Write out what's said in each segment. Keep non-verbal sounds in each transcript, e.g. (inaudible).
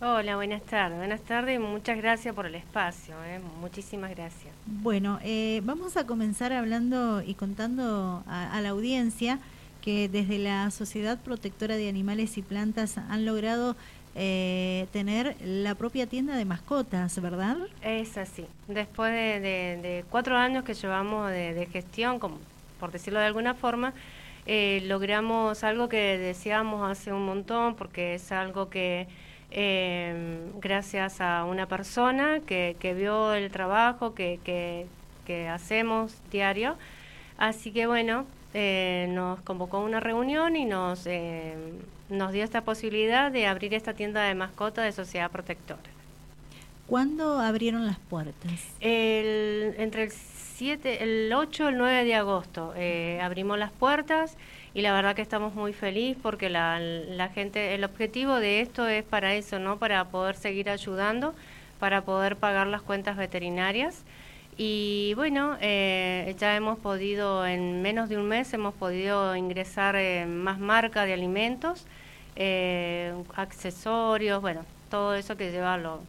Hola. Hola, buenas tardes. Buenas tardes y muchas gracias por el espacio. ¿eh? Muchísimas gracias. Bueno, eh, vamos a comenzar hablando y contando a, la audiencia que desde la Sociedad Protectora de Animales y Plantas han logrado eh, tener la propia tienda de mascotas, ¿verdad? Es así. Después de, cuatro años que llevamos de, gestión, como, por decirlo de alguna forma, eh, logramos algo que deseamos hace un montón, porque es algo que eh, gracias a una persona que, vio el trabajo que, que, hacemos diario. Así que bueno, eh, nos convocó a una reunión y nos, eh, nos dio esta posibilidad de abrir esta tienda de mascotas de Sociedad Protectora. ¿Cuándo abrieron las puertas? entre el 7, el 8 y el 9 de agosto eh, abrimos las puertas y la verdad que estamos muy felices porque la, la, gente, el objetivo de esto es para eso, ¿no? Para poder seguir ayudando, para poder pagar las cuentas veterinarias. Y bueno, eh, ya hemos podido, en menos de un mes, hemos podido ingresar eh, más marca de alimentos, eh, accesorios, bueno, todo eso que lleva lo,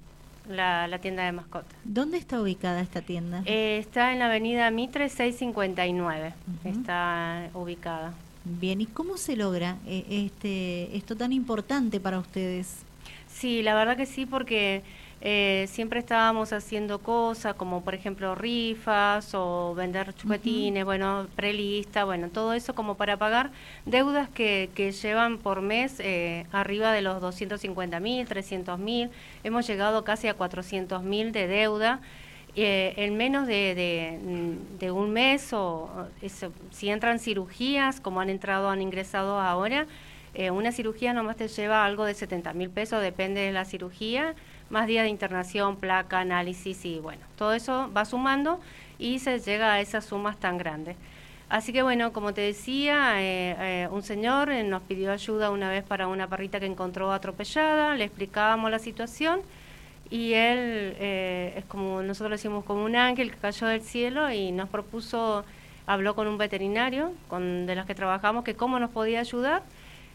la, tienda de mascotas. ¿Dónde está ubicada esta tienda? está en la avenida Mitre 659, está ubicada. Bien, ¿y cómo se logra eh, este esto tan importante para ustedes? Sí, la verdad que sí, porque eh, siempre estábamos haciendo cosas como por ejemplo rifas o vender chupetines, bueno, prelista, bueno, todo eso como para pagar deudas que, que llevan por mes eh, arriba de los 250 mil, 300 mil, hemos llegado casi a 400 mil de deuda eh, en menos de, de, un mes o si entran cirugías, como han entrado, han ingresado ahora, eh, una cirugía nomás te lleva algo de 70 mil pesos, depende de la cirugía, más días de internación, placa, análisis y bueno, todo eso va sumando y se llega a esas sumas tan grandes. Así que bueno, como te decía, eh, un señor nos pidió ayuda una vez para una perrita que encontró atropellada, le explicábamos la situación y él eh, es como nosotros decimos como un ángel que cayó del cielo y nos propuso habló con un veterinario con de los que trabajamos que cómo nos podía ayudar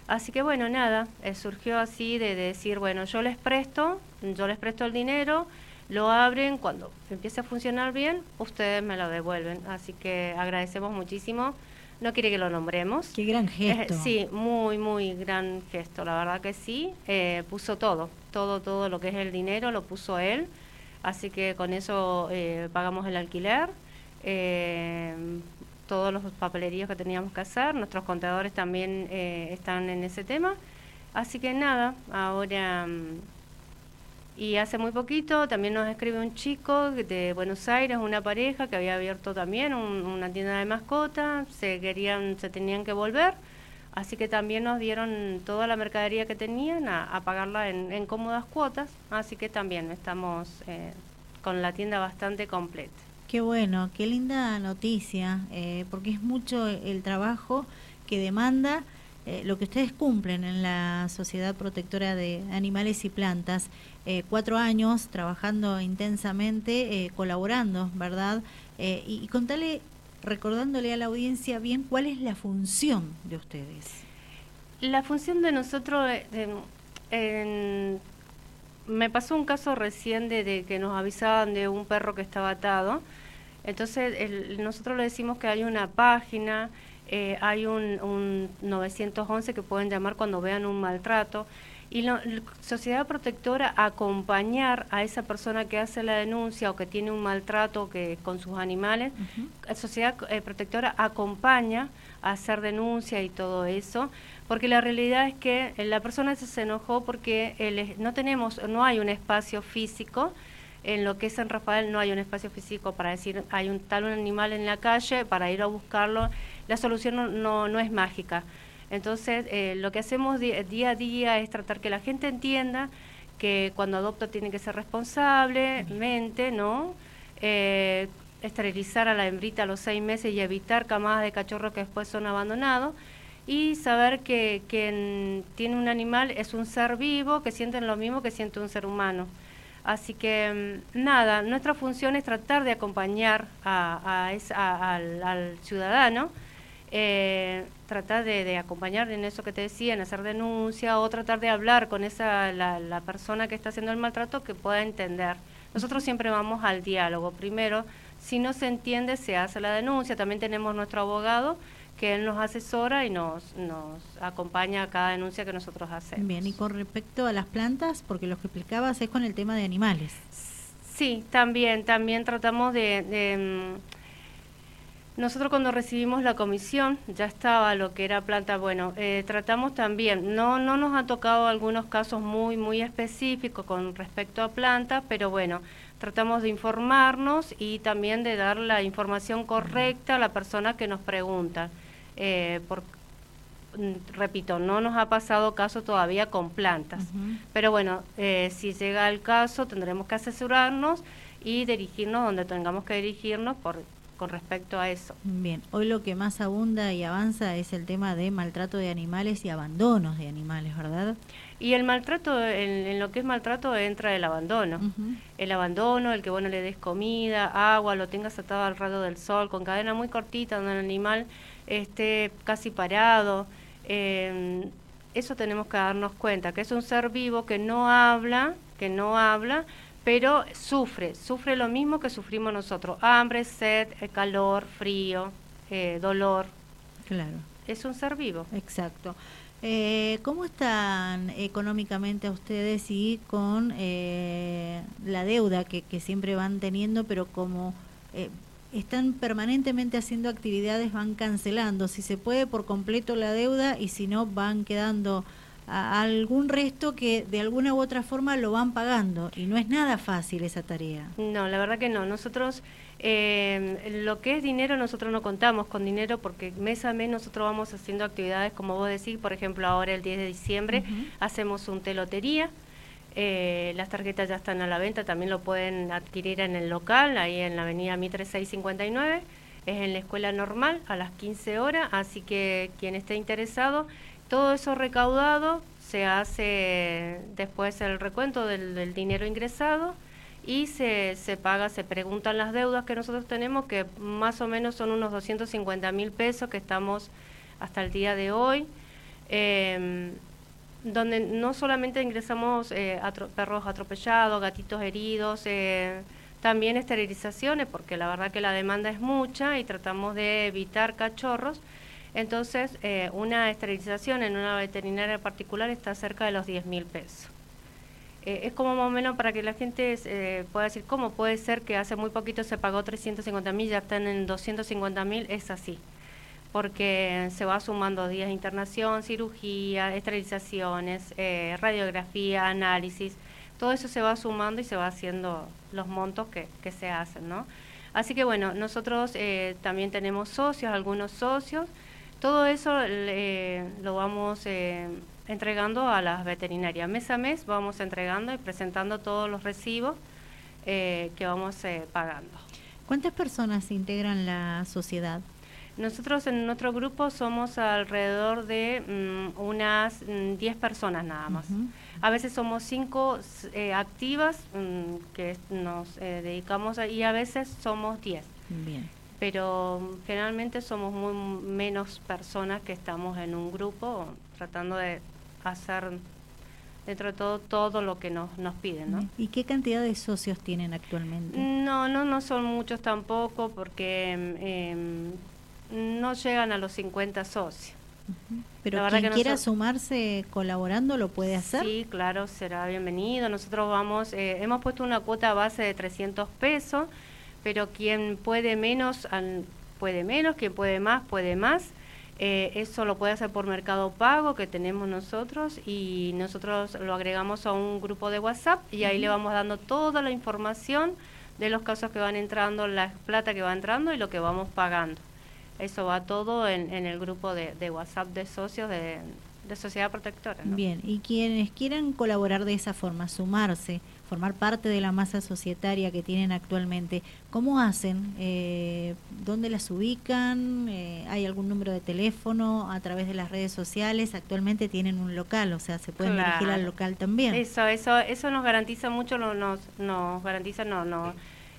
así que bueno nada eh, surgió así de, decir bueno yo les presto yo les presto el dinero lo abren cuando empiece a funcionar bien ustedes me lo devuelven así que agradecemos muchísimo no quiere que lo nombremos. Qué gran gesto. sí, muy, muy gran gesto, la verdad que sí. Eh, puso todo, todo, todo lo que es el dinero lo puso él, así que con eso eh, pagamos el alquiler, eh, todos los papeleríos que teníamos que hacer, nuestros contadores también están en ese tema, así que nada, ahora... Mm, y hace muy poquito también nos escribe un chico de Buenos Aires, una pareja que había abierto también una tienda de mascotas, se querían, se tenían que volver, así que también nos dieron toda la mercadería que tenían a, pagarla en, cómodas cuotas, así que también estamos eh, con la tienda bastante completa. Qué bueno, qué linda noticia, eh, porque es mucho el trabajo que demanda eh, lo que ustedes cumplen en la Sociedad Protectora de Animales y Plantas, eh, cuatro años trabajando intensamente, colaborando, ¿verdad? y, contale, recordándole a la audiencia bien cuál es la función de ustedes. La función de nosotros, me pasó un caso recién de, que nos avisaban de un perro que estaba atado, entonces nosotros le decimos que hay una página, eh, hay un, 911 que pueden llamar cuando vean un maltrato. Y la sociedad protectora acompañar a esa persona que hace la denuncia o que tiene un maltrato que con sus animales, la sociedad eh, protectora acompaña hacer denuncia y todo eso, porque la realidad es que la persona se enojó porque no tenemos, no hay un espacio físico en lo que es San Rafael no hay un espacio físico para decir hay un tal un animal en la calle para ir a buscarlo la solución no, no, es mágica. Entonces, eh, lo que hacemos día, a día es tratar que la gente entienda que cuando adopta tiene que ser responsablemente, ¿no? Eh, esterilizar a la hembrita a los seis meses y evitar camadas de cachorros que después son abandonados y saber que quien tiene un animal es un ser vivo que siente lo mismo que siente un ser humano. Así que mm, nada, nuestra función es tratar de acompañar a, al ciudadano eh, tratar de, acompañar en eso que te decía, en hacer denuncia o tratar de hablar con esa la, la persona que está haciendo el maltrato que pueda entender. Nosotros siempre vamos al diálogo. Primero, si no se entiende, se hace la denuncia. También tenemos nuestro abogado que él nos asesora y nos, nos acompaña a cada denuncia que nosotros hacemos. Bien, y con respecto a las plantas, porque lo que explicabas es con el tema de animales. Sí, también, también tratamos de, mm, nosotros cuando recibimos la comisión ya estaba lo que era planta, bueno, eh, tratamos también, no, no nos ha tocado algunos casos muy, muy específicos con respecto a plantas, pero bueno, tratamos de informarnos y también de dar la información correcta a la persona que nos pregunta. Eh, por, mm, repito, no nos ha pasado caso todavía con plantas, pero bueno, eh, si llega el caso tendremos que asesorarnos y dirigirnos donde tengamos que dirigirnos por, con respecto a eso. Bien, hoy lo que más abunda y avanza es el tema de maltrato de animales y abandonos de animales, ¿verdad? Y el maltrato, en, lo que es maltrato entra el abandono. El abandono, el que bueno le des comida, agua, lo tengas atado al rayo del sol, con cadena muy cortita, donde el animal esté casi parado. Eh, eso tenemos que darnos cuenta, que es un ser vivo que no habla, que no habla, pero sufre, sufre lo mismo que sufrimos nosotros, hambre, sed, eh, calor, frío, eh, dolor. Claro. Es un ser vivo. Exacto. Eh, ¿Cómo están económicamente ustedes y con la deuda que, que, siempre van teniendo, pero como están permanentemente haciendo actividades, van cancelando, si se puede por completo la deuda y si no van quedando a algún resto que de alguna u otra forma lo van pagando y no es nada fácil esa tarea. No, la verdad que no. Nosotros, eh, lo que es dinero, nosotros no contamos con dinero porque mes a mes nosotros vamos haciendo actividades, como vos decís, por ejemplo, ahora el 10 de diciembre hacemos un telotería. Eh, las tarjetas ya están a la venta, también lo pueden adquirir en el local, ahí en la avenida Mitre 659. Es en la escuela normal a las 15 horas, así que quien esté interesado todo eso recaudado se hace después el recuento del, dinero ingresado y se, se paga, se preguntan las deudas que nosotros tenemos, que más o menos son unos 250 mil pesos que estamos hasta el día de hoy, em, donde no solamente ingresamos eh, perros atropellados, gatitos heridos, eh, también esterilizaciones, porque la verdad que la demanda es mucha y tratamos de evitar cachorros entonces, eh, una esterilización en una veterinaria particular está cerca de los 10 mil pesos. Eh, es como más o menos para que la gente eh, pueda decir, ¿cómo puede ser que hace muy poquito se pagó 350 mil, ya están en 250 mil? Es así, porque se va sumando días de internación, cirugía, esterilizaciones, radiografía, análisis, todo eso se va sumando y se va haciendo los montos que, que se hacen, ¿no? Así que bueno, nosotros también tenemos socios, algunos socios, todo eso lo vamos eh, entregando a las veterinarias. Mes a mes vamos entregando y presentando todos los recibos eh, que vamos eh, pagando. ¿Cuántas personas integran la sociedad? Nosotros en nuestro grupo somos alrededor de mm, unas 10 mm, personas nada más. A veces somos 5 activas mm, que nos dedicamos a, y a veces somos 10. Bien pero generalmente somos muy menos personas que estamos en un grupo tratando de hacer dentro de todo todo lo que nos, nos piden. ¿no? ¿Y qué cantidad de socios tienen actualmente? No, no, no son muchos tampoco porque em, no llegan a los 50 socios. Pero quien quiera sumarse colaborando lo puede hacer. Sí, claro, será bienvenido. Nosotros vamos, eh, hemos puesto una cuota base de 300 pesos pero quien puede menos, puede menos, quien puede más, puede más. Eh, eso lo puede hacer por Mercado Pago que tenemos nosotros y nosotros lo agregamos a un grupo de WhatsApp y ahí le vamos dando toda la información de los casos que van entrando, la plata que va entrando y lo que vamos pagando. Eso va todo en, el grupo de, WhatsApp de socios de, Sociedad Protectora. Bien, y quienes quieran colaborar de esa forma, sumarse, formar parte de la masa societaria que tienen actualmente, ¿cómo hacen? Eh, ¿Dónde las ubican? Eh, ¿Hay algún número de teléfono a través de las redes sociales? Actualmente tienen un local, o sea, se pueden dirigir al local también. Eso, eso, eso nos garantiza mucho, nos, nos garantiza, no, no.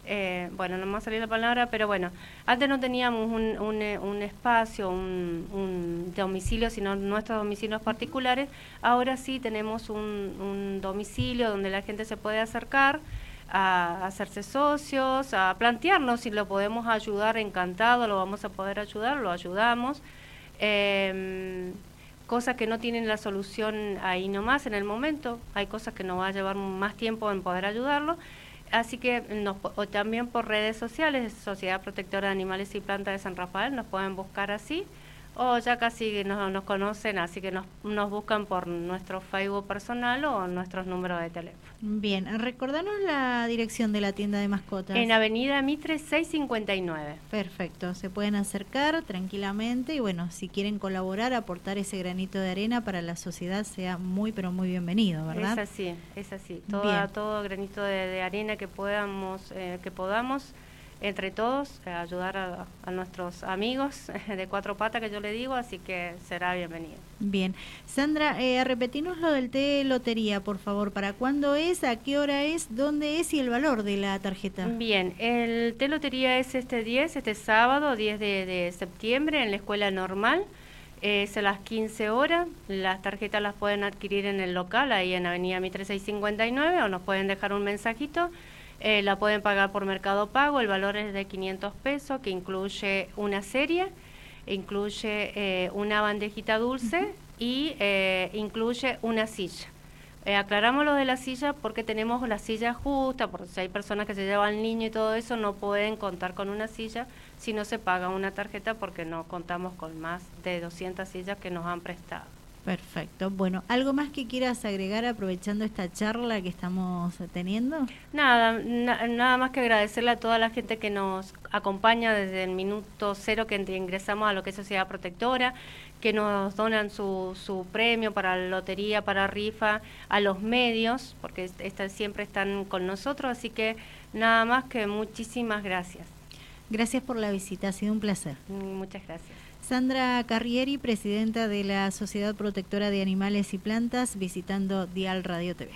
Eh, bueno, no me va a salir la palabra, pero bueno, antes no teníamos un, eh, espacio, un, domicilio, sino nuestros domicilios particulares, ahora sí tenemos un, domicilio donde la gente se puede acercar a hacerse socios, a plantearnos si lo podemos ayudar, encantado, lo vamos a poder ayudar, lo ayudamos. Eh, cosas que no tienen la solución ahí nomás en el momento, hay cosas que nos va a llevar más tiempo en poder ayudarlo Así que nos, también por redes sociales, Sociedad Protectora de Animales y Plantas de San Rafael, nos pueden buscar así, o ya casi nos, nos conocen, así que nos, nos buscan por nuestro Facebook personal o nuestros números de teléfono. Bien, recordanos la dirección de la tienda de mascotas. En Avenida Mitre 659. Perfecto, se pueden acercar tranquilamente y bueno, si quieren colaborar, aportar ese granito de arena para la sociedad, sea muy pero muy bienvenido, ¿verdad? Es así, es así. Todo, todo granito de, arena que podamos, eh, que podamos entre todos eh, ayudar a, nuestros amigos (laughs) de cuatro patas que yo le digo, así que será bienvenido. Bien. Sandra, eh, repetimos lo del té lotería, por favor. ¿Para cuándo es? ¿A qué hora es? ¿Dónde es? ¿Y el valor de la tarjeta? Bien, el té lotería es este 10, este sábado, 10 de, septiembre, en la escuela normal. Es a las 15 horas. Las tarjetas las pueden adquirir en el local, ahí en Avenida Mitre 659, o nos pueden dejar un mensajito eh, la pueden pagar por Mercado Pago, el valor es de 500 pesos, que incluye una serie, incluye eh, una bandejita dulce y eh, incluye una silla. aclaramos lo de la silla porque tenemos la silla justa, porque si hay personas que se llevan niño y todo eso, no pueden contar con una silla si no se paga una tarjeta porque no contamos con más de 200 sillas que nos han prestado. Perfecto. Bueno, ¿algo más que quieras agregar aprovechando esta charla que estamos teniendo? Nada, nada más que agradecerle a toda la gente que nos acompaña desde el minuto cero que ingresamos a lo que es Sociedad Protectora, que nos donan su, su premio para la lotería, para rifa, a los medios, porque siempre están con nosotros, así que nada más que muchísimas gracias. Gracias por la visita, ha sido un placer. Muchas gracias. Sandra Carrieri, presidenta de la Sociedad Protectora de Animales y Plantas, visitando Dial Radio TV.